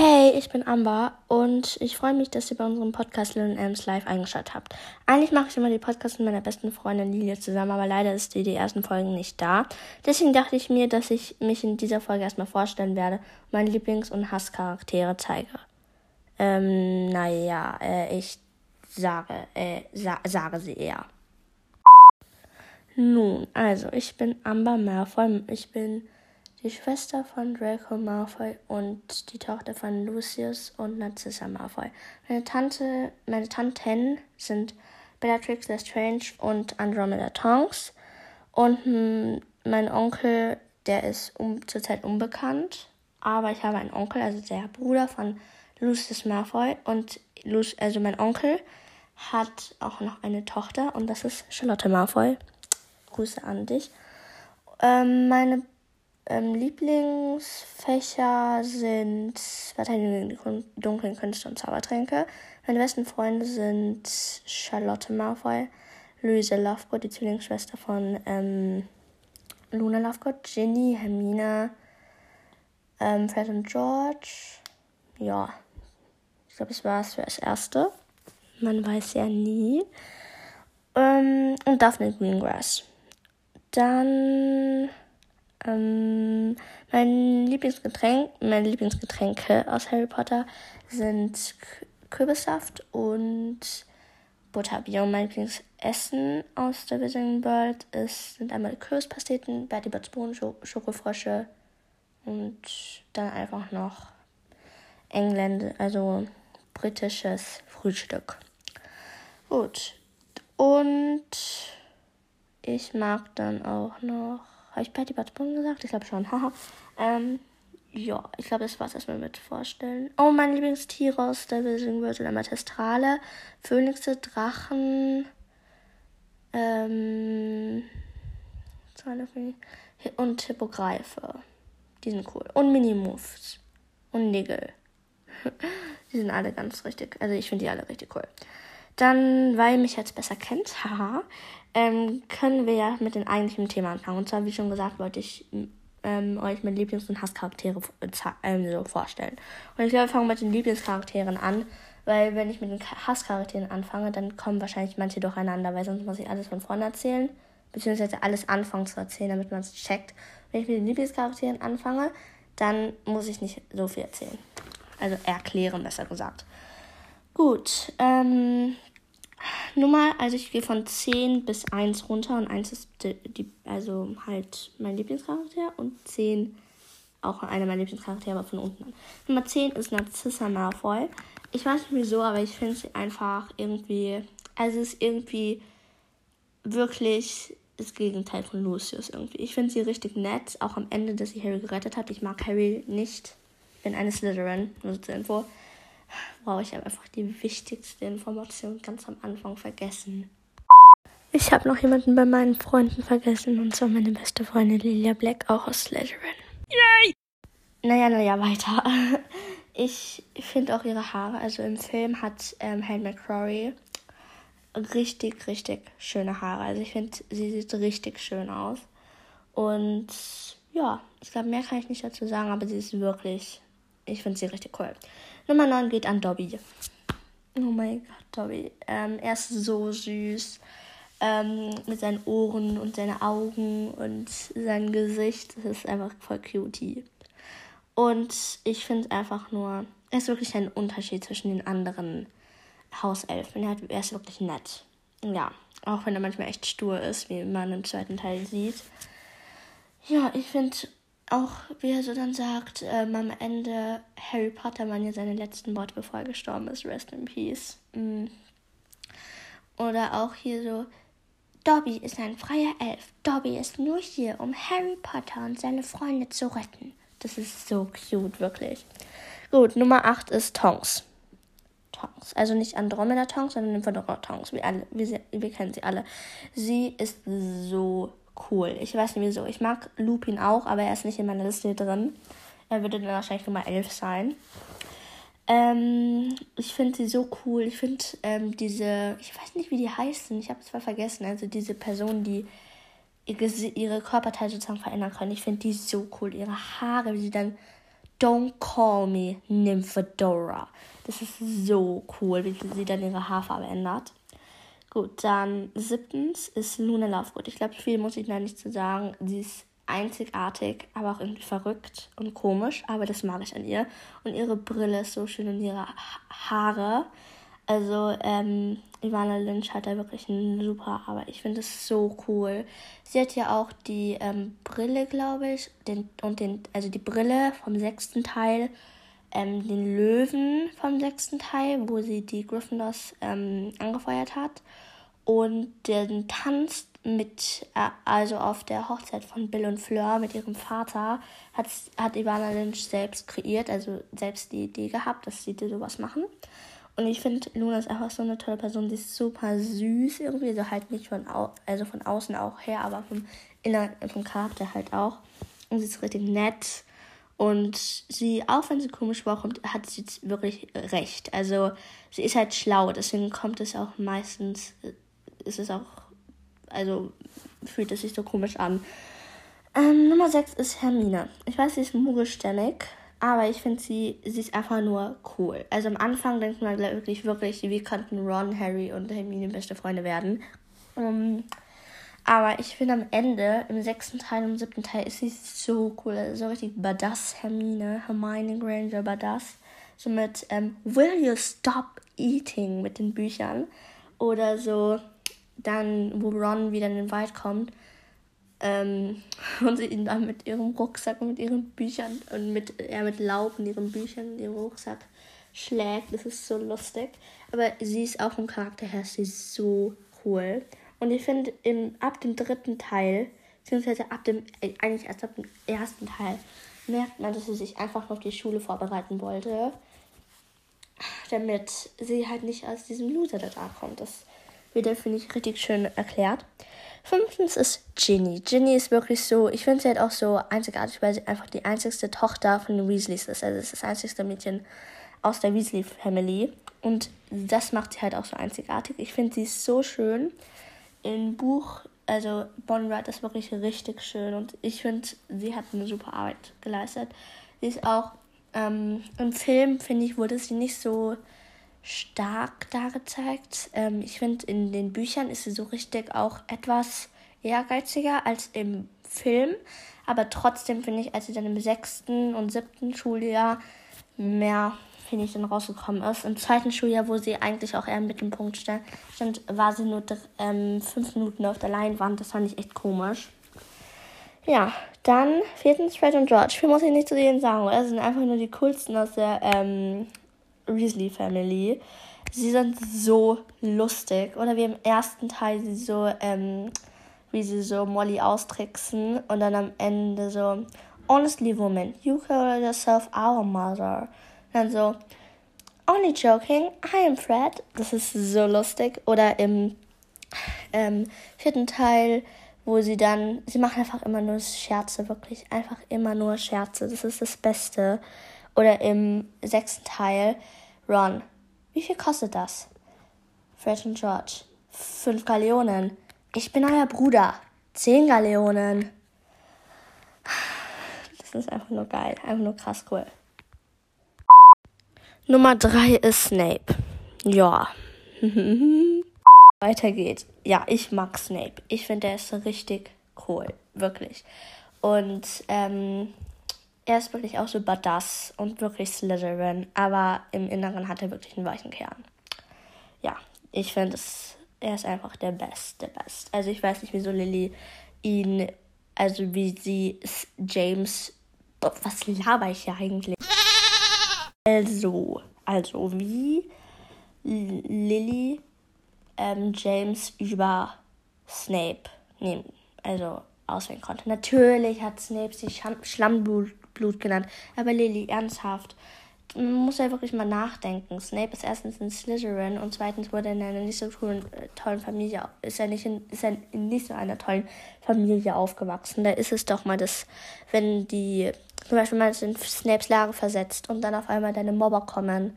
Hey, ich bin Amber und ich freue mich, dass ihr bei unserem Podcast Little Ams Live eingeschaltet habt. Eigentlich mache ich immer die Podcasts mit meiner besten Freundin Lilie zusammen, aber leider ist die die ersten Folgen nicht da. Deswegen dachte ich mir, dass ich mich in dieser Folge erstmal vorstellen werde und meine Lieblings- und Hasscharaktere zeige. Ähm, naja, äh, ich sage, äh, sa sage sie eher. Nun, also, ich bin Amber Malfoy. Ich bin die Schwester von Draco Malfoy und die Tochter von Lucius und Narcissa Malfoy. Meine Tante, meine Tanten sind Bellatrix Lestrange und Andromeda Tonks. Und mein Onkel, der ist um, zurzeit unbekannt, aber ich habe einen Onkel, also der Bruder von Lucius Malfoy und Luc also mein Onkel hat auch noch eine Tochter und das ist Charlotte Malfoy. Grüße an dich. Ähm, meine ähm, Lieblingsfächer sind Verteidigung die dunklen Künste und Zaubertränke. Meine besten Freunde sind Charlotte Malfoy, Louise Lovegood, die Zwillingsschwester von ähm, Luna Lovegood, Ginny, Hermine, ähm, Fred und George. Ja, ich glaube, das war es für das Erste. Man weiß ja nie. Ähm, und Daphne Greengrass. Dann ähm, mein Lieblingsgetränk, meine Lieblingsgetränke aus Harry Potter sind Kürbissaft und Butterbier. Und mein Lieblingsessen aus der Wizarding World ist, sind einmal Kürbispasteten, Bertie Botts Bohnen, Schokofrösche und dann einfach noch Engländer, also britisches Frühstück. Gut. Und ich mag dann auch noch habe ich Patty Button gesagt? Ich glaube schon. Haha. ähm, ja, ich glaube, das war es erstmal mit vorstellen. Oh, mein Lieblingstiere aus der Wizarding World sind einmal Testrale, Phönixe, Drachen, ähm, und Hippogreife. Die sind cool. Und Mini-Moves. Und Nigel. die sind alle ganz richtig. Also ich finde die alle richtig cool. Dann, weil ihr mich jetzt besser kennt, haha, ähm, können wir ja mit dem eigentlichen Thema anfangen. Und zwar, wie schon gesagt, wollte ich ähm, euch mit Lieblings- und Hasscharaktere ähm, so vorstellen. Und ich glaube, wir fangen mit den Lieblingscharakteren an, weil wenn ich mit den Hasscharakteren anfange, dann kommen wahrscheinlich manche durcheinander, weil sonst muss ich alles von vorne erzählen, beziehungsweise alles anfangen zu erzählen, damit man es checkt. Wenn ich mit den Lieblingscharakteren anfange, dann muss ich nicht so viel erzählen. Also erklären, besser gesagt. Gut, ähm, Nummer, also ich gehe von 10 bis 1 runter und 1 ist die, also halt mein Lieblingscharakter und 10 auch einer meiner Lieblingscharaktere, aber von unten an. Nummer 10 ist Narcissa Malfoy. Ich weiß nicht wieso, aber ich finde sie einfach irgendwie, also es ist irgendwie wirklich das Gegenteil von Lucius irgendwie. Ich finde sie richtig nett, auch am Ende, dass sie Harry gerettet hat. Ich mag Harry nicht. Ich bin eine Slytherin, nur zur Info. Wow, ich habe einfach die wichtigste Information ganz am Anfang vergessen. Ich habe noch jemanden bei meinen Freunden vergessen, und zwar meine beste Freundin Lilia Black, auch aus Slytherin. Yay! Naja, naja, weiter. Ich finde auch ihre Haare, also im Film hat ähm, Helen McCrory richtig, richtig schöne Haare. Also ich finde, sie sieht richtig schön aus. Und ja, ich glaube, mehr kann ich nicht dazu sagen, aber sie ist wirklich, ich finde sie richtig cool. Nummer 9 geht an Dobby. Oh mein Gott, Dobby. Ähm, er ist so süß. Ähm, mit seinen Ohren und seinen Augen und sein Gesicht. Das ist einfach voll cutie. Und ich finde einfach nur, er ist wirklich ein Unterschied zwischen den anderen Hauselfen. Er ist wirklich nett. Ja, auch wenn er manchmal echt stur ist, wie man im zweiten Teil sieht. Ja, ich finde auch wie er so dann sagt, ähm, am Ende Harry Potter waren ja seine letzten Worte, bevor er gestorben ist. Rest in Peace. Mhm. Oder auch hier so, Dobby ist ein freier Elf. Dobby ist nur hier, um Harry Potter und seine Freunde zu retten. Das ist so cute, wirklich. Gut, Nummer 8 ist Tonks. Tonks. Also nicht Andromeda Tonks, sondern Infodora Tonks. Wir, alle, wir, wir kennen sie alle. Sie ist so cool. Ich weiß nicht wieso. Ich mag Lupin auch, aber er ist nicht in meiner Liste drin. Er würde dann wahrscheinlich Nummer 11 sein. Ähm, ich finde sie so cool. Ich finde ähm, diese, ich weiß nicht, wie die heißen. Ich habe es zwar vergessen. Also diese Personen, die ihre, Körperteile sozusagen verändern können. Ich finde die so cool. Ihre Haare, wie sie dann Don't Call Me Nymphadora. Das ist so cool, wie sie dann ihre Haarfarbe ändert. Gut, dann siebtens ist Luna Lovegood. Ich glaube, viel muss ich da nicht zu sagen. Sie ist einzigartig, aber auch irgendwie verrückt und komisch, aber das mag ich an ihr. Und ihre Brille ist so schön und ihre Haare. Also, ähm, Ivana Lynch hat da wirklich einen super, aber ich finde es so cool. Sie hat ja auch die ähm, Brille, glaube ich, den, und den, also die Brille vom sechsten Teil, ähm, den Löwen vom sechsten Teil, wo sie die Gryffindors ähm, angefeuert hat. Und den Tanz mit, äh, also auf der Hochzeit von Bill und Fleur mit ihrem Vater, hat, hat Ivana Lynch selbst kreiert, also selbst die Idee gehabt, dass sie sowas machen. Und ich finde, Luna ist einfach so eine tolle Person. Die ist super süß irgendwie. Also halt nicht von, au also von außen auch her, aber vom Inneren, vom Charakter halt auch. Und sie ist richtig nett. Und sie, auch wenn sie komisch vorkommt, hat sie wirklich recht. Also sie ist halt schlau. Deswegen kommt es auch meistens, ist es auch, also fühlt es sich so komisch an. Ähm, Nummer 6 ist Hermine. Ich weiß, sie ist mogelstämmig. Aber ich finde sie, sie ist einfach nur cool. Also am Anfang denkt man wirklich, wirklich, wie könnten Ron, Harry und Hermine beste Freunde werden. Ähm, aber ich finde am Ende, im sechsten Teil und siebten Teil, ist sie so cool. Also so richtig badass Hermine, Hermione Granger badass. So mit ähm, Will you stop eating mit den Büchern. Oder so dann, wo Ron wieder in den Wald kommt ähm, und sie ihn dann mit ihrem Rucksack und mit ihren Büchern und mit, ja, mit Laub in ihren Büchern in ihrem Rucksack schlägt. Das ist so lustig. Aber sie ist auch vom Charakter her, sie ist so cool. Und ich finde, ab dem dritten Teil, beziehungsweise ab dem, äh, eigentlich erst ab dem ersten Teil, merkt man, dass sie sich einfach auf die Schule vorbereiten wollte. Damit sie halt nicht aus diesem Loser da kommt. Das wird, finde ich, richtig schön erklärt. Fünftens ist Ginny. Ginny ist wirklich so, ich finde sie halt auch so einzigartig, weil sie einfach die einzigste Tochter von den Weasleys ist. Also es ist das einzigste Mädchen aus der Weasley Family. Und das macht sie halt auch so einzigartig. Ich finde sie so schön. Im Buch, also Bonnie Wright ist wirklich richtig schön und ich finde, sie hat eine super Arbeit geleistet. Sie ist auch ähm, im Film, finde ich, wurde sie nicht so stark dargezeigt. Ähm, ich finde, in den Büchern ist sie so richtig auch etwas ehrgeiziger als im Film. Aber trotzdem finde ich, als sie dann im sechsten und siebten Schuljahr mehr, finde ich, dann rausgekommen ist. Im zweiten Schuljahr, wo sie eigentlich auch eher im Mittelpunkt stand, war sie nur ähm, fünf Minuten auf der Leinwand. Das fand ich echt komisch. Ja, dann viertens Fred und George. Viel muss ich nicht zu denen sagen, das sind einfach nur die coolsten aus der ähm, Weasley Family. Sie sind so lustig. Oder wie im ersten Teil sie so, ähm, wie sie so Molly austricksen und dann am Ende so, Honestly, woman, you call yourself our mother. Dann so, Only joking, I am Fred. Das ist so lustig. Oder im ähm, vierten Teil, wo sie dann, sie machen einfach immer nur Scherze, wirklich. Einfach immer nur Scherze. Das ist das Beste. Oder im sechsten Teil, Ron, wie viel kostet das? Fred und George, fünf Galeonen. Ich bin euer Bruder. Zehn Galeonen. Das ist einfach nur geil. Einfach nur krass cool. Nummer drei ist Snape. Ja. Weiter geht's. Ja, ich mag Snape. Ich finde, der ist richtig cool. Wirklich. Und ähm, er ist wirklich auch so badass und wirklich Slytherin, aber im Inneren hat er wirklich einen weichen Kern. Ja, ich finde er ist einfach der Best, der Best. Also ich weiß nicht, wieso Lily ihn, also wie sie James, was laber ich hier eigentlich? Also, also wie Lily ähm, James über Snape nehmen, also auswählen konnte. Natürlich hat Snape sich Schlammblut Blut genannt. Aber Lily, ernsthaft. Man muss ja wirklich mal nachdenken. Snape ist erstens ein Slytherin und zweitens wurde er in einer nicht so tollen, äh, tollen Familie, ist er nicht in, ist er in nicht so einer tollen Familie aufgewachsen. Da ist es doch mal das, wenn die, zum Beispiel mal in Snapes Lage versetzt und dann auf einmal deine Mobber kommen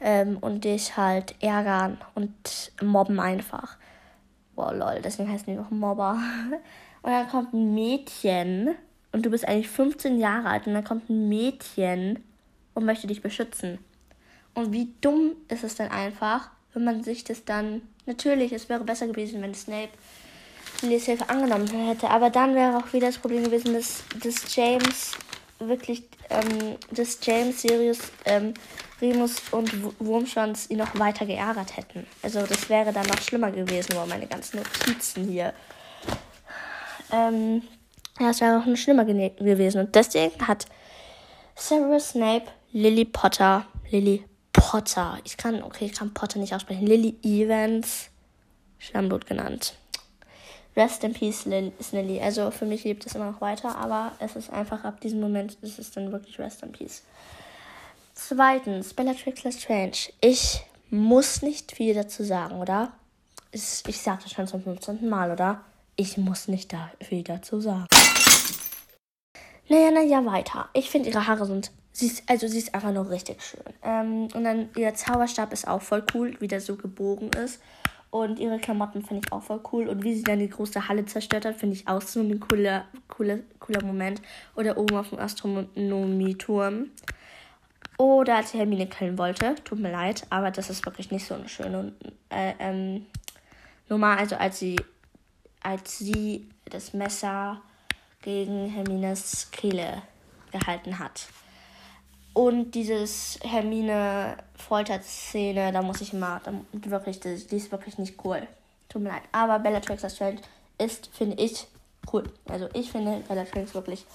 ähm, und dich halt ärgern und mobben einfach. Boah, lol, deswegen heißen die noch Mobber. Und dann kommt ein Mädchen und du bist eigentlich 15 Jahre alt und dann kommt ein Mädchen und möchte dich beschützen. Und wie dumm ist es dann einfach, wenn man sich das dann. Natürlich, es wäre besser gewesen, wenn Snape Lillys Hilfe angenommen hätte, aber dann wäre auch wieder das Problem gewesen, dass, dass James wirklich, ähm, dass James, Sirius, ähm, Remus und Wurmschwanz ihn noch weiter geärgert hätten. Also das wäre dann noch schlimmer gewesen, wo meine ganzen Notizen hier. Ähm, ja, es wäre noch schlimmer gewesen. Und deswegen hat Severus Snape Lily Potter, Lily Potter, ich kann, okay, ich kann Potter nicht aussprechen, Lily Evans, Schlammblut genannt. Rest in Peace, Lily. Also für mich lebt es immer noch weiter, aber es ist einfach ab diesem Moment ist es dann wirklich Rest in Peace. Zweitens, Bellatrix Lestrange. Ich muss nicht viel dazu sagen, oder? Ich, ich das schon zum 15. Mal, oder? Ich muss nicht da viel dazu sagen. Naja, naja, weiter. Ich finde ihre Haare sind. Sie ist, also sie ist einfach nur richtig schön. Ähm, und dann ihr Zauberstab ist auch voll cool, wie der so gebogen ist. Und ihre Klamotten finde ich auch voll cool. Und wie sie dann die große Halle zerstört hat, finde ich auch so ein cooler, cooler, cooler Moment. Oder oben auf dem Astronomieturm. Oder als sie Hermine killen wollte. Tut mir leid, aber das ist wirklich nicht so eine schöne äh, ähm, Nummer. Also als sie, als sie das Messer gegen Hermines Kehle gehalten hat. Und dieses Hermine Folter-Szene, da muss ich immer, da, wirklich, die, die ist wirklich nicht cool. Tut mir leid. Aber Bellatrix Lestrange ist, finde ich, cool. Also ich finde Bellatrix wirklich,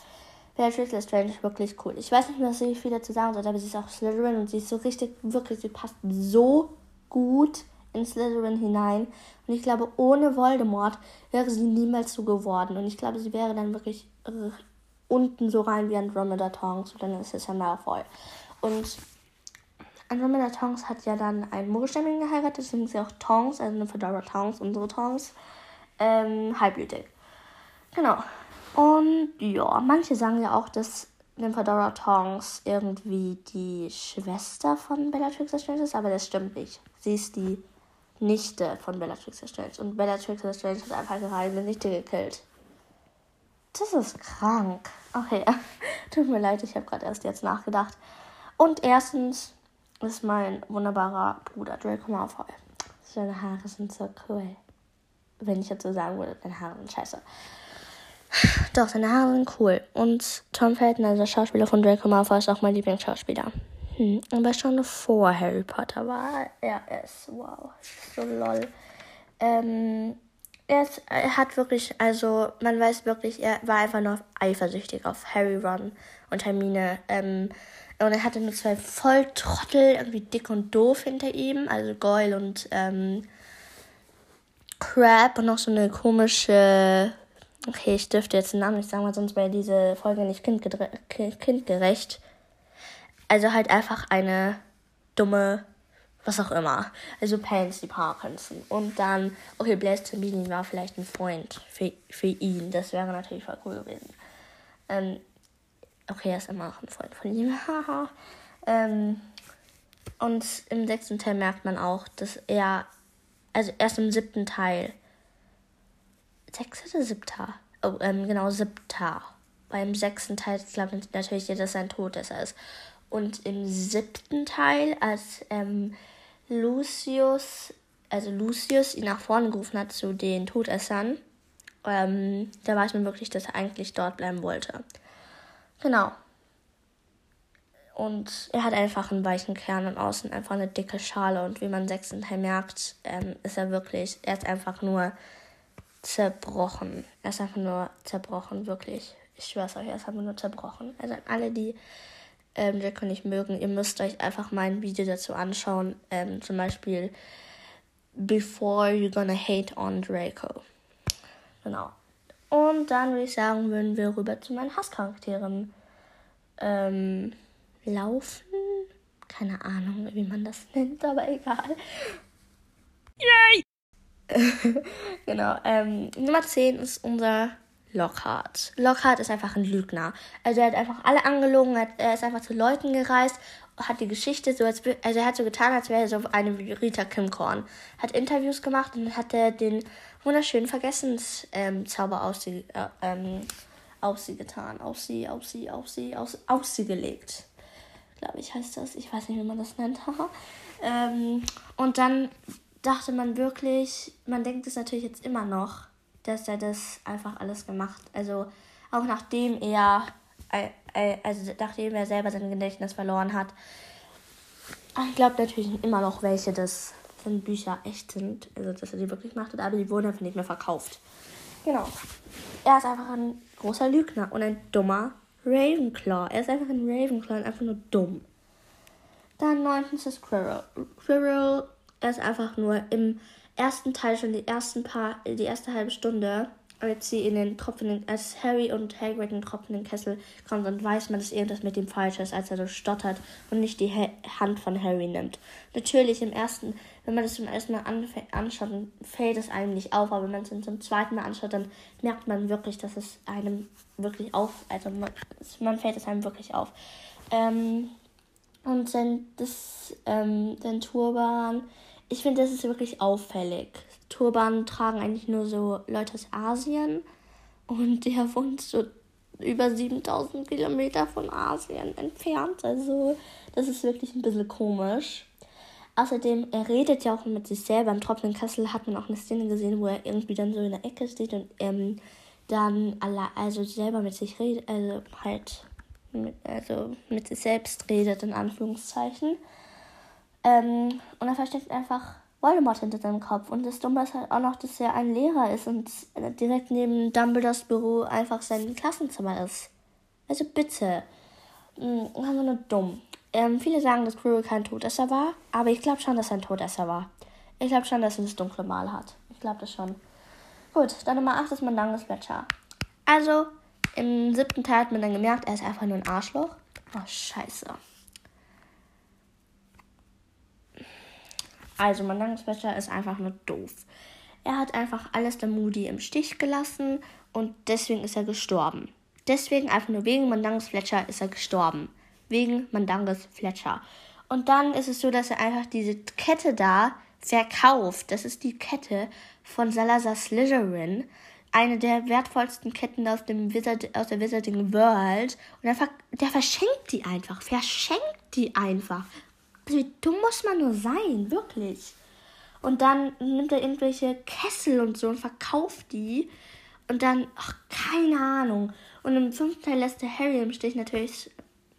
Bellatrix Lestrange wirklich cool. Ich weiß nicht was ich viel dazu sagen soll, aber sie ist auch Slytherin und sie ist so richtig, wirklich, sie passt so gut in Slytherin hinein. Und ich glaube, ohne Voldemort wäre sie niemals so geworden. Und ich glaube, sie wäre dann wirklich unten so rein wie Andromeda Tongs und dann ist es ja Malfoy. Und Andromeda Tongs hat ja dann einen Mogelstämmigen geheiratet, deswegen ist sie auch Tongs, also eine Fedora Tongs, unsere Tongs, ähm, halbblütig. Genau. Und ja, manche sagen ja auch, dass Nymphadora Tongs irgendwie die Schwester von Bellatrix Lestrange ist, aber das stimmt nicht. Sie ist die Nichte von Bellatrix Lestrange und Bellatrix Lestrange hat einfach gerade eine Nichte gekillt. Das ist krank. Okay, tut mir leid, ich habe gerade erst jetzt nachgedacht. Und erstens ist mein wunderbarer Bruder Draco Malfoy. Seine Haare sind so cool. Wenn ich jetzt so sagen würde, seine Haare sind scheiße. Doch, seine Haare sind cool. Und Tom Felton, also der Schauspieler von Draco Malfoy, ist auch mein Lieblingsschauspieler. Hm. Aber schon vor Harry Potter war er es. Wow, so lol. Ähm, er, ist, er hat wirklich, also man weiß wirklich, er war einfach nur eifersüchtig auf Harry, Ron und Hermine. Ähm, und er hatte nur zwei Volltrottel, irgendwie dick und doof hinter ihm, also Goyle und ähm, Crab und noch so eine komische. Okay, ich dürfte jetzt den Namen nicht sagen, weil sonst wäre diese Folge nicht kindgerecht. Also halt einfach eine dumme was auch immer. Also Pansy Parkinson. Und dann, okay, Blaise Tambini war vielleicht ein Freund für, für ihn. Das wäre natürlich voll cool gewesen. Ähm, okay, er ist immer noch ein Freund von ihm. ähm, und im sechsten Teil merkt man auch, dass er, also erst im siebten Teil, sechster oder siebter? Oh, ähm, genau, siebter. Beim sechsten Teil glaube ich natürlich, dass sein Todesser ist. Und im siebten Teil, als ähm, Lucius, also Lucius ihn nach vorne gerufen hat zu den Todessern, ähm, da weiß man wirklich, dass er eigentlich dort bleiben wollte. Genau. Und er hat einfach einen weichen Kern und außen einfach eine dicke Schale. Und wie man im sechsten Teil merkt, ähm, ist er wirklich, er ist einfach nur zerbrochen. Er ist einfach nur zerbrochen, wirklich. Ich schwör's euch, er ist einfach nur zerbrochen. Also alle, die ähm, Draco nicht mögen, ihr müsst euch einfach mein Video dazu anschauen. Ähm, zum Beispiel Before You're Gonna Hate on Draco. Genau. Und dann würde ich sagen, würden wir rüber zu meinen Hasscharakteren ähm, laufen. Keine Ahnung, wie man das nennt, aber egal. Yay! genau. Ähm, Nummer 10 ist unser Lockhart. Lockhart ist einfach ein Lügner. Also er hat einfach alle angelogen, er ist einfach zu Leuten gereist, hat die Geschichte so, als, also er hat so getan, als wäre er so eine Rita Kimkorn. Hat Interviews gemacht und hat er den wunderschönen Vergessenszauber ähm, ausge, äh, ähm, auf sie getan. Auf sie, auf sie, auf sie, auf, auf sie gelegt. Glaube ich, heißt das. Ich weiß nicht, wie man das nennt. ähm, und dann dachte man wirklich, man denkt es natürlich jetzt immer noch, dass er das einfach alles gemacht. Also auch nachdem er, also nachdem er selber sein Gedächtnis verloren hat. Ich glaube natürlich immer noch welche, dass wenn Bücher echt sind, also dass er die wirklich macht, aber die wurden einfach nicht mehr verkauft. Genau. Er ist einfach ein großer Lügner und ein dummer Ravenclaw. Er ist einfach ein Ravenclaw und einfach nur dumm. Dann neuntens ist Quirrell. Quirrell ist einfach nur im ersten Teil schon die ersten paar, die erste halbe Stunde als sie in den tropfenden, als Harry und Hagrid in den tropfenden Kessel kommen, dann weiß man, dass irgendwas mit ihm falsch ist, als er so stottert und nicht die ha Hand von Harry nimmt. Natürlich im ersten, wenn man das zum ersten Mal anschaut, dann fällt es einem nicht auf, aber wenn man es zum zweiten Mal anschaut, dann merkt man wirklich, dass es einem wirklich auf, also man, man fällt es einem wirklich auf. Ähm, und sein, das, ähm, sein Turban, ich finde, das ist wirklich auffällig. Turban tragen eigentlich nur so Leute aus Asien. Und der wohnt so über 7000 Kilometer von Asien entfernt. Also, das ist wirklich ein bisschen komisch. Außerdem, er redet ja auch mit sich selber. Im tropfenden Kessel hat man auch eine Szene gesehen, wo er irgendwie dann so in der Ecke steht und ähm, dann alle, also selber mit sich redet, also halt mit, also mit sich selbst redet, in Anführungszeichen. Ähm, und er versteckt einfach Voldemort hinter seinem Kopf. Und das Dumme ist halt auch noch, dass er ein Lehrer ist und direkt neben Dumbledores Büro einfach sein Klassenzimmer ist. Also bitte. Hm, einfach nur dumm. Ähm, viele sagen, dass Quirrell kein Todesser war, aber ich glaube schon, dass er ein Todesser war. Ich glaube schon, dass er das dunkle Mal hat. Ich glaube das schon. Gut, dann Nummer 8 ist Mandanges Gletscher. Also, im siebten Teil hat man dann gemerkt, er ist einfach nur ein Arschloch. Oh, scheiße. Also, Mandanges Gletscher ist einfach nur doof. Er hat einfach alles der Moody im Stich gelassen und deswegen ist er gestorben. Deswegen, einfach nur wegen Mandanges Fletcher, ist er gestorben. Wegen Mandanges Fletcher. Und dann ist es so, dass er einfach diese Kette da verkauft. Das ist die Kette von Salazar Slytherin. Eine der wertvollsten Ketten aus, dem Wizard, aus der Wizarding World. Und der, der verschenkt die einfach. Verschenkt die einfach. Wie dumm muss man nur sein, wirklich. Und dann nimmt er irgendwelche Kessel und so und verkauft die. Und dann, ach, keine Ahnung. Und im fünften Teil lässt der Harry im Stich natürlich.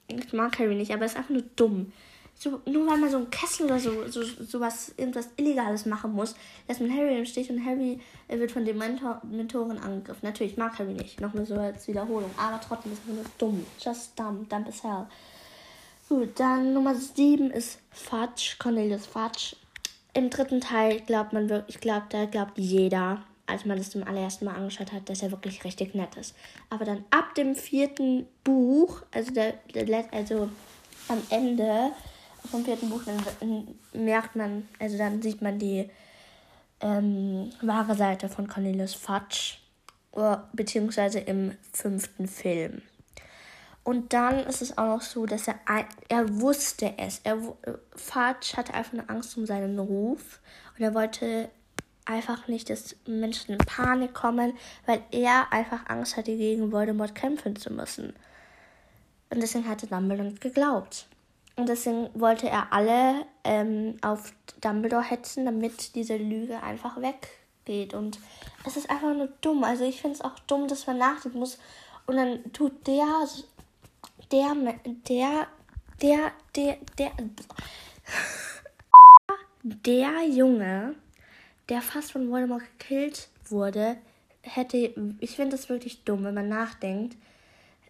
Ich mag Harry nicht, aber er ist einfach nur dumm. So, nur weil man so einen Kessel oder so, so sowas, irgendwas Illegales machen muss, lässt man Harry im Stich und Harry wird von den Mentor, Mentoren angegriffen. Natürlich mag Harry nicht, nochmal so als Wiederholung, aber trotzdem ist er nur dumm. Just dumb, dumb as hell. Gut, dann Nummer 7 ist Fudge, Cornelius Fudge. Im dritten Teil glaubt man wirklich, ich glaube, da glaubt jeder, als man das zum allerersten Mal angeschaut hat, dass er wirklich richtig nett ist. Aber dann ab dem vierten Buch, also der, der also am Ende vom vierten Buch, dann merkt man, also dann sieht man die ähm, wahre Seite von Cornelius Fudge, beziehungsweise im fünften Film. Und dann ist es auch noch so, dass er, er wusste es. Er, Fatsch hatte einfach eine Angst um seinen Ruf und er wollte einfach nicht, dass Menschen in Panik kommen, weil er einfach Angst hatte, gegen Voldemort kämpfen zu müssen. Und deswegen hatte Dumbledore nicht geglaubt. Und deswegen wollte er alle ähm, auf Dumbledore hetzen, damit diese Lüge einfach weggeht. Und es ist einfach nur dumm. Also ich finde es auch dumm, dass man nachdenken muss. Und dann tut der der, der, der, der, der, der Junge, der fast von Voldemort gekillt wurde, hätte, ich finde das wirklich dumm, wenn man nachdenkt.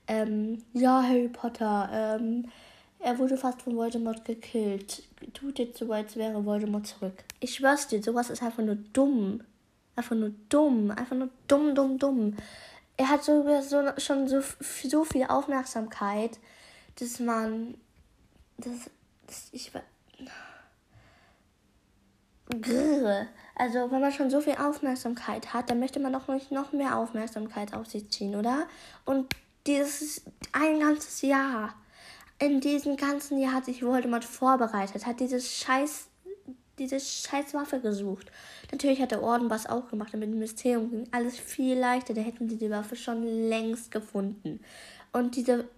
Ähm, ja, Harry Potter, ähm, er wurde fast von Voldemort gekillt. Tut jetzt so, als wäre Voldemort zurück. Ich schwör's dir, sowas ist einfach nur dumm. Einfach nur dumm. Einfach nur dumm, dumm, dumm er hat sogar so, schon so, so viel Aufmerksamkeit, dass man. Das, das ich Grrr. Also, wenn man schon so viel Aufmerksamkeit hat, dann möchte man doch nicht noch mehr Aufmerksamkeit auf sich ziehen, oder? Und dieses ein ganzes Jahr, in diesem ganzen Jahr hat sich Voldemort vorbereitet, hat dieses scheiß diese scheiß Waffe gesucht. Natürlich hat der Orden was auch gemacht, damit dem Mysterium ging alles viel leichter. Da hätten sie die Waffe schon längst gefunden. Und diese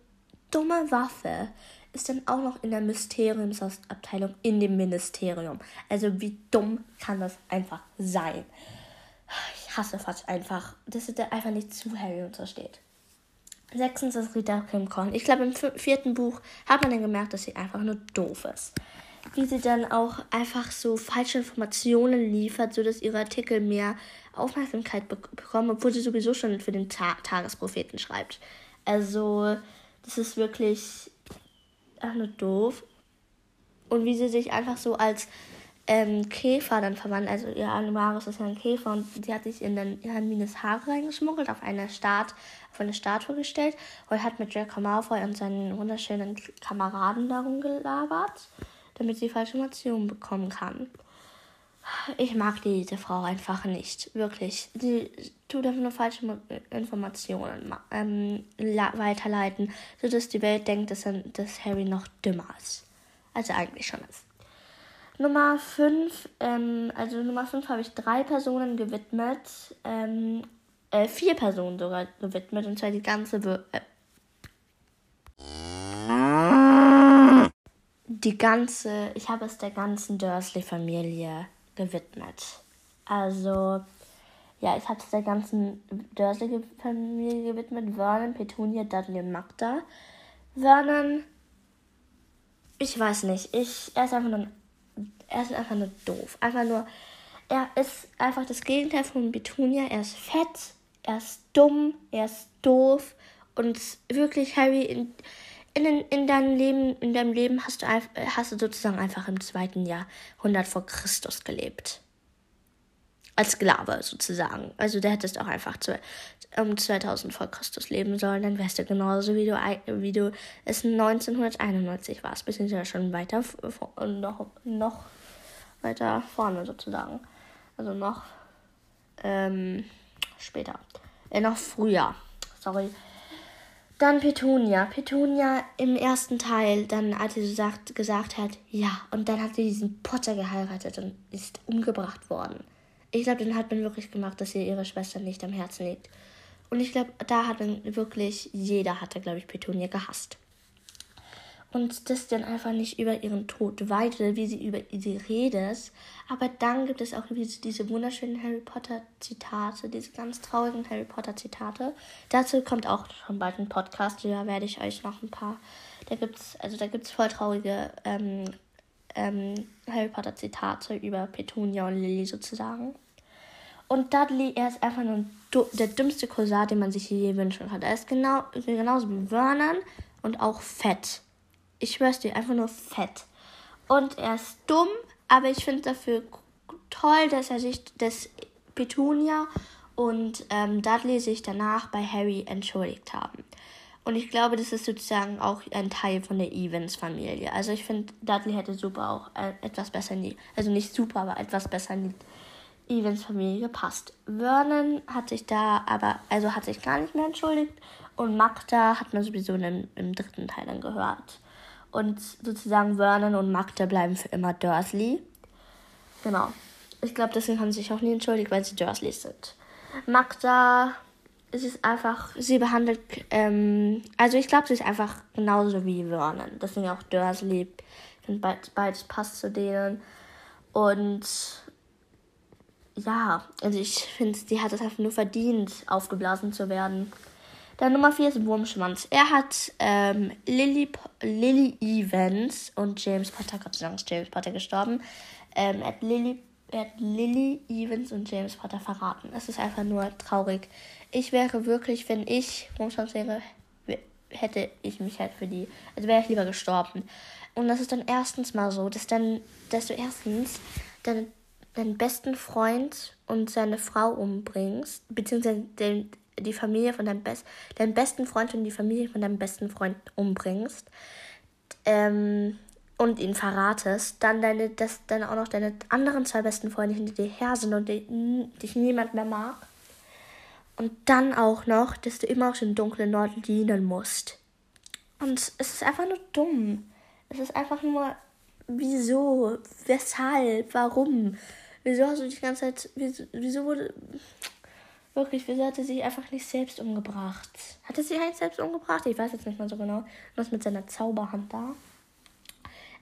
dumme Waffe ist dann auch noch in der Mysteriumsabteilung in dem Ministerium. Also wie dumm kann das einfach sein? Ich hasse fast einfach, dass es einfach nicht zu Harry untersteht. Sechstens ist Rita Kimcorn. Ich glaube, im vierten Buch hat man dann gemerkt, dass sie einfach nur doof ist. Wie sie dann auch einfach so falsche Informationen liefert, sodass ihre Artikel mehr Aufmerksamkeit be bekommen, obwohl sie sowieso schon für den Ta Tagespropheten schreibt. Also, das ist wirklich einfach nur doof. Und wie sie sich einfach so als ähm, Käfer dann verwandelt. Also ihr Animaris ist ja ein Käfer und sie hat sich in den Hermines Haare reingeschmuggelt, auf eine, Stat auf eine Statue gestellt und hat mit Draco Malfoy und seinen wunderschönen Kameraden darum gelabert, damit sie falsche Informationen bekommen kann. Ich mag diese Frau einfach nicht, wirklich. Sie tut einfach nur falsche Informationen ähm, weiterleiten, sodass die Welt denkt, dass, dass Harry noch dümmer ist, als er eigentlich schon ist. Nummer 5, ähm, also Nummer 5 habe ich drei Personen gewidmet, ähm, äh, vier Personen sogar gewidmet, und zwar die ganze, äh, die ganze, ich habe es der ganzen Dursley-Familie gewidmet. Also, ja, ich habe es der ganzen Dursley-Familie gewidmet, Vernon, Petunia, Dudley und Magda. Vernon, ich weiß nicht, ich, er ist einfach nur er ist einfach nur doof. Einfach nur, er ist einfach das Gegenteil von Betunia. Er ist fett, er ist dumm, er ist doof. Und wirklich, Harry, in, in, deinem Leben, in deinem Leben hast du, hast du sozusagen einfach im zweiten Jahrhundert vor Christus gelebt. Als Sklave sozusagen. Also du hättest auch einfach zu, um 2000 vor Christus leben sollen, dann wärst du genauso wie du, wie du es 1991 warst, beziehungsweise schon weiter noch, noch weiter vorne sozusagen. Also noch ähm, später. Äh, noch früher. Sorry. Dann Petunia. Petunia im ersten Teil, dann als sie sagt, gesagt hat, ja, und dann hat sie diesen Potter geheiratet und ist umgebracht worden. Ich glaube, dann hat man wirklich gemacht, dass sie ihre Schwester nicht am Herzen liegt. Und ich glaube, da hat dann wirklich jeder hatte, glaube ich, Petunia gehasst und das dann einfach nicht über ihren Tod weiter, wie sie über sie redet. Aber dann gibt es auch diese, wunderschönen Harry Potter Zitate, diese ganz traurigen Harry Potter Zitate. Dazu kommt auch schon bald ein Podcast, da werde ich euch noch ein paar. Da gibt's, also da gibt's voll traurige ähm, ähm, Harry Potter Zitate über Petunia und Lily sozusagen. Und Dudley, er ist einfach nur der dümmste Cousin, den man sich je wünschen kann. Er ist genau, genauso wie Vernon und auch fett. Ich schwör's dir, einfach nur fett. Und er ist dumm, aber ich finde dafür toll, dass er sich, dass Petunia und ähm, Dudley sich danach bei Harry entschuldigt haben. Und ich glaube, das ist sozusagen auch ein Teil von der Evans-Familie. Also ich finde, Dudley hätte super auch äh, etwas besser in die, also nicht super, aber etwas besser in die Evans-Familie gepasst. Vernon hat sich da aber, also hat sich gar nicht mehr entschuldigt. Und Magda hat man sowieso im, im dritten Teil dann gehört. Und sozusagen Vernon und Magda bleiben für immer Dursley. Genau. Ich glaube, deswegen haben sie sich auch nie entschuldigt, weil sie Dursleys sind. Magda, es ist einfach, sie behandelt, ähm, also ich glaube, sie ist einfach genauso wie Vernon. Ja auch Dursley. Finde, beides, beides passt zu denen. Und ja, also ich finde, sie hat es einfach nur verdient, aufgeblasen zu werden. Dann Nummer 4 ist Wurmschwanz. Er hat ähm, Lily, Lily Evans und James Potter, Gott sei Dank ist James Potter gestorben. Ähm, er, hat Lily, hat Lily Evans und James Potter verraten. Es ist einfach nur traurig. Ich wäre wirklich, wenn ich Wurmschwanz wäre, hätte ich mich halt für die, also wäre ich lieber gestorben. Und das ist dann erstens mal so, dass dann, dass du erstens deinen, deinen besten Freund und seine Frau umbringst, beziehungsweise den, die Familie von deinem, Best, deinem besten Freund und die Familie von deinem besten Freund umbringst ähm, und ihn verratest, dann deine, dass dann auch noch deine anderen zwei besten Freunde hinter dir her sind und dich niemand mehr mag. Und dann auch noch, dass du immer auf den dunklen Nord dienen musst. Und es ist einfach nur dumm. Es ist einfach nur wieso? Weshalb? Warum? Wieso hast du die ganze Zeit. Wieso, wieso wurde. Wirklich, wieso hat er sich einfach nicht selbst umgebracht? Hat er sich eigentlich selbst umgebracht? Ich weiß jetzt nicht mal so genau. Was mit seiner Zauberhand da?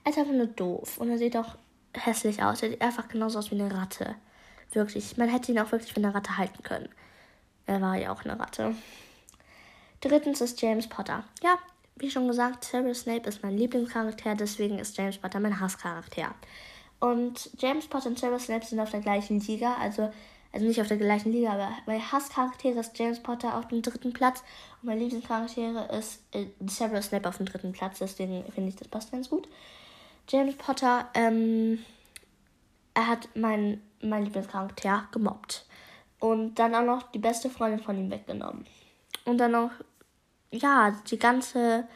Er ist einfach nur doof. Und er sieht auch hässlich aus. Er sieht einfach genauso aus wie eine Ratte. Wirklich. Man hätte ihn auch wirklich wie eine Ratte halten können. Er war ja auch eine Ratte. Drittens ist James Potter. Ja, wie schon gesagt, Severus Snape ist mein Lieblingscharakter, deswegen ist James Potter mein Hasscharakter. Und James Potter und Severus Snape sind auf der gleichen Liga, also, also nicht auf der gleichen Liga, aber bei Hasscharaktere ist James Potter auf dem dritten Platz und mein Lieblingscharaktere ist äh, Severus Snape auf dem dritten Platz, deswegen finde ich, das passt ganz gut. James Potter, ähm, er hat meinen mein Lieblingscharakter gemobbt. Und dann auch noch die beste Freundin von ihm weggenommen. Und dann noch ja, die ganze,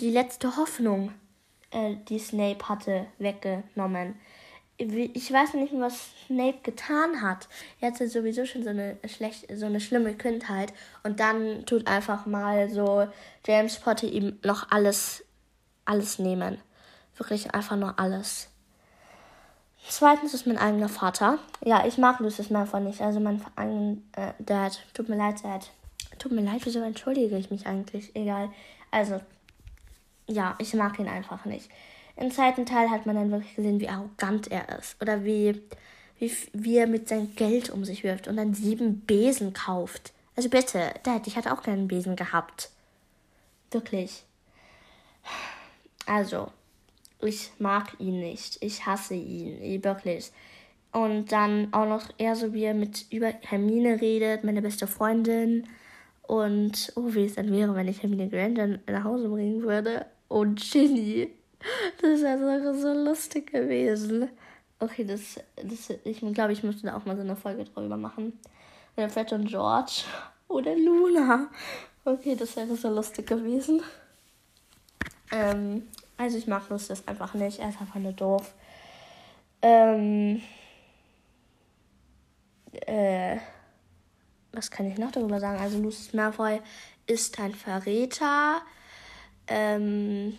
die letzte Hoffnung, äh, die Snape hatte, weggenommen. Ich weiß nicht was Snape getan hat. Er hatte sowieso schon so eine, schlecht, so eine schlimme Kindheit. Und dann tut einfach mal so James Potter ihm noch alles, alles nehmen. Wirklich einfach nur alles. Zweitens ist mein eigener Vater. Ja, ich mag Lucius Malfoy nicht. Also mein äh, Dad. Tut mir leid, Dad. Tut mir leid, wieso entschuldige ich mich eigentlich? Egal. Also, ja, ich mag ihn einfach nicht. Im zweiten Teil hat man dann wirklich gesehen, wie arrogant er ist. Oder wie, wie, wie er mit seinem Geld um sich wirft und dann sieben Besen kauft. Also bitte, Dad, ich hatte auch keinen Besen gehabt. Wirklich. Also, ich mag ihn nicht. Ich hasse ihn. Wirklich. Und dann auch noch eher so, wie er mit über Hermine redet, meine beste Freundin. Und oh, wie es dann wäre, wenn ich Hermine dann nach Hause bringen würde. Und Ginny. Das wäre so lustig gewesen. Okay, das, das ich glaube, ich müsste da auch mal so eine Folge drüber machen. Oder Fred und George. Oder Luna. Okay, das wäre so lustig gewesen. Ähm, also ich mag Lucius einfach nicht. Er ist einfach nur doof. Ähm, äh, was kann ich noch darüber sagen? Also Lucius Malfoy ist ein Verräter. Ähm,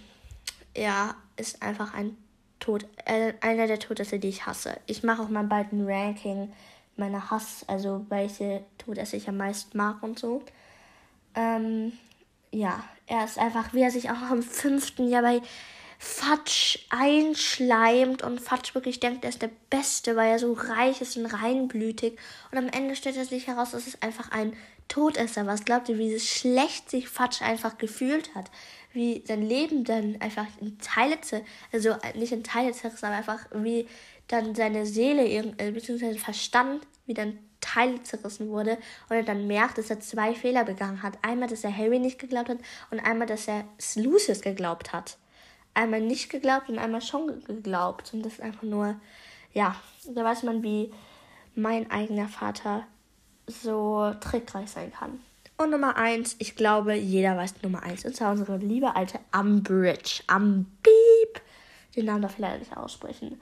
er ist einfach ein Tod, äh, einer der Todesser, die ich hasse. Ich mache auch mal bald ein Ranking meiner Hass, also welche Todesser ich am meisten mag und so. Ähm, ja, er ist einfach, wie er sich auch am fünften Jahr bei Fatsch einschleimt und Fatsch wirklich denkt, er ist der Beste, weil er so reich ist und reinblütig. Und am Ende stellt er sich heraus, dass es einfach ein Todesser war. Was glaubt ihr, wie schlecht sich Fatsch einfach gefühlt hat? Wie sein Leben dann einfach in Teile, also nicht in Teile zerrissen, aber einfach wie dann seine Seele, äh, beziehungsweise Verstand, wie dann Teile zerrissen wurde und er dann merkt, dass er zwei Fehler begangen hat. Einmal, dass er Harry nicht geglaubt hat und einmal, dass er Lucius geglaubt hat einmal nicht geglaubt und einmal schon geglaubt. Und das ist einfach nur, ja, da weiß man, wie mein eigener Vater so trickreich sein kann. Und Nummer eins, ich glaube, jeder weiß Nummer eins. Und zwar unsere liebe alte Umbridge. Umbeep. Den Namen darf ich leider nicht aussprechen.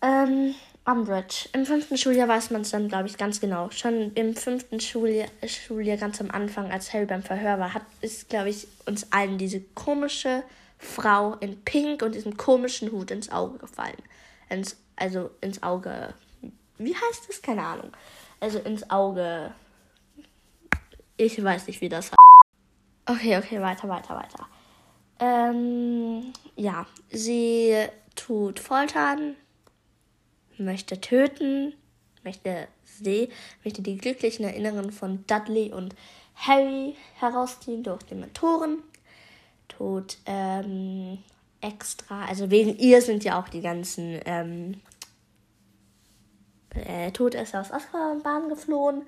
Ähm, Umbridge. Im fünften Schuljahr weiß man es dann, glaube ich, ganz genau. Schon im fünften Schuljahr, Schuljahr, ganz am Anfang, als Harry beim Verhör war, hat, ist, glaube ich, uns allen diese komische Frau in Pink und diesem komischen Hut ins Auge gefallen. Ins, also ins Auge. Wie heißt das? Keine Ahnung. Also ins Auge. Ich weiß nicht, wie das heißt. Okay, okay, weiter, weiter, weiter. Ähm, ja, sie tut foltern, möchte töten, möchte sie, möchte die glücklichen Erinnerungen von Dudley und Harry herausziehen durch die Mentoren. Tod ähm, extra, also wegen ihr sind ja auch die ganzen ähm, äh, Todesser aus Azkaban geflohen.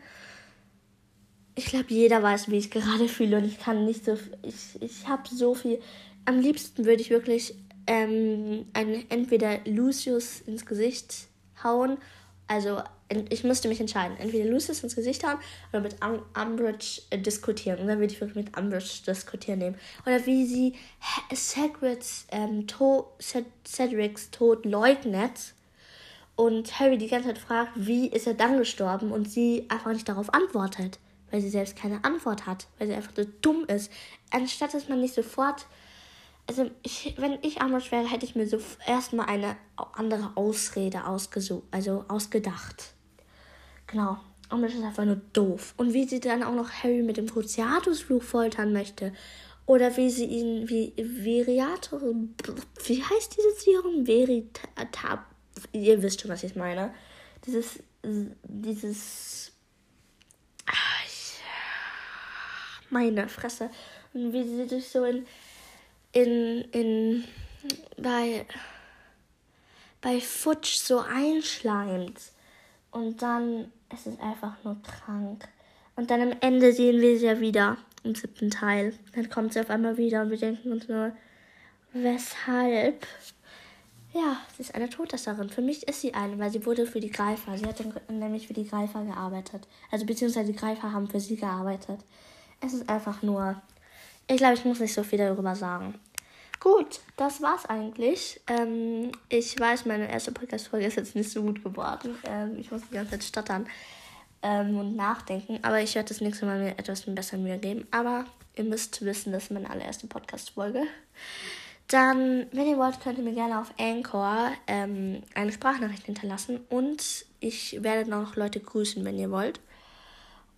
Ich glaube, jeder weiß, wie ich gerade fühle und ich kann nicht so, ich, ich habe so viel. Am liebsten würde ich wirklich ähm, ein, entweder Lucius ins Gesicht hauen, also ich musste mich entscheiden, entweder Lucius ins Gesicht hauen oder mit um Umbridge äh, diskutieren. Und dann würde ich wirklich mit Umbridge diskutieren nehmen. Oder wie sie Cedrics, ähm, to Cedrics Tod leugnet und Harry die ganze Zeit fragt, wie ist er dann gestorben und sie einfach nicht darauf antwortet, weil sie selbst keine Antwort hat, weil sie einfach so dumm ist. Anstatt dass man nicht sofort also ich, wenn ich Umbridge wäre, hätte ich mir so erstmal eine andere Ausrede ausgesucht, also ausgedacht. Genau. Umbridge ist einfach nur doof. Und wie sie dann auch noch Harry mit dem Cruciatusfluch foltern möchte. Oder wie sie ihn, wie Veriator, wie heißt dieses Serum? Veritab, ihr wisst schon, was ich meine. Dieses, dieses, ich, meine Fresse. Und wie sie sich so in, in, in, bei, bei Futsch so einschleimt. Und dann ist es einfach nur krank. Und dann am Ende sehen wir sie ja wieder im siebten Teil. Dann kommt sie auf einmal wieder und wir denken uns nur, weshalb? Ja, sie ist eine Todesserin. Für mich ist sie eine, weil sie wurde für die Greifer. Sie hat nämlich für die Greifer gearbeitet. Also beziehungsweise die Greifer haben für sie gearbeitet. Es ist einfach nur. Ich glaube, ich muss nicht so viel darüber sagen. Gut, das war's eigentlich. Ähm, ich weiß, meine erste Podcast-Folge ist jetzt nicht so gut geworden. Ähm, ich muss die ganze Zeit stottern ähm, und nachdenken. Aber ich werde das nächste Mal mir etwas besser Mühe geben. Aber ihr müsst wissen, das ist meine allererste Podcast-Folge. Dann, wenn ihr wollt, könnt ihr mir gerne auf Anchor ähm, eine Sprachnachricht hinterlassen. Und ich werde noch Leute grüßen, wenn ihr wollt.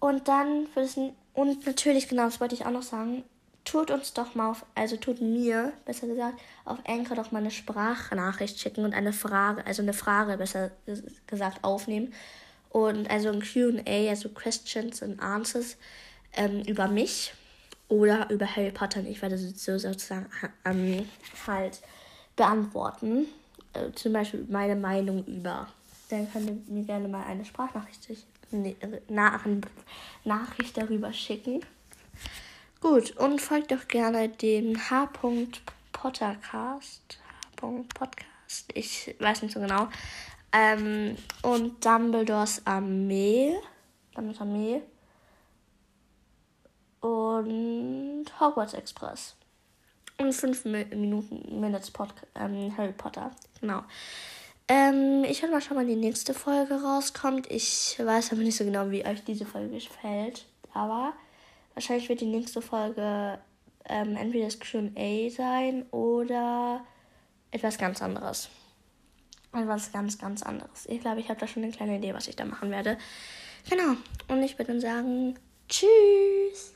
Und dann für das. Und natürlich, genau, das wollte ich auch noch sagen. Tut uns doch mal auf, also tut mir, besser gesagt, auf Anchor doch mal eine Sprachnachricht schicken und eine Frage, also eine Frage, besser gesagt, aufnehmen. Und also ein QA, also Questions and Answers ähm, über mich oder über Harry Potter. Und ich werde so sozusagen ähm, halt beantworten. Äh, zum Beispiel meine Meinung über. Dann könnt ihr mir gerne mal eine Sprachnachricht nach, Nachricht darüber schicken. Gut, und folgt doch gerne dem H. Pottercast. H. Podcast. Ich weiß nicht so genau. Ähm, und Dumbledores Armee. Dumbledores Armee. Und Hogwarts Express. Und 5 Minuten Minutes Pod ähm, Harry Potter. Genau. Ähm, ich werde mal schauen, wann die nächste Folge rauskommt. Ich weiß aber nicht so genau, wie euch diese Folge gefällt. Aber wahrscheinlich wird die nächste Folge ähm, entweder das QA sein oder etwas ganz anderes etwas ganz, ganz anderes. Ich glaube, ich habe da schon eine kleine Idee, was ich da machen werde. Genau. Und ich würde dann sagen, tschüss.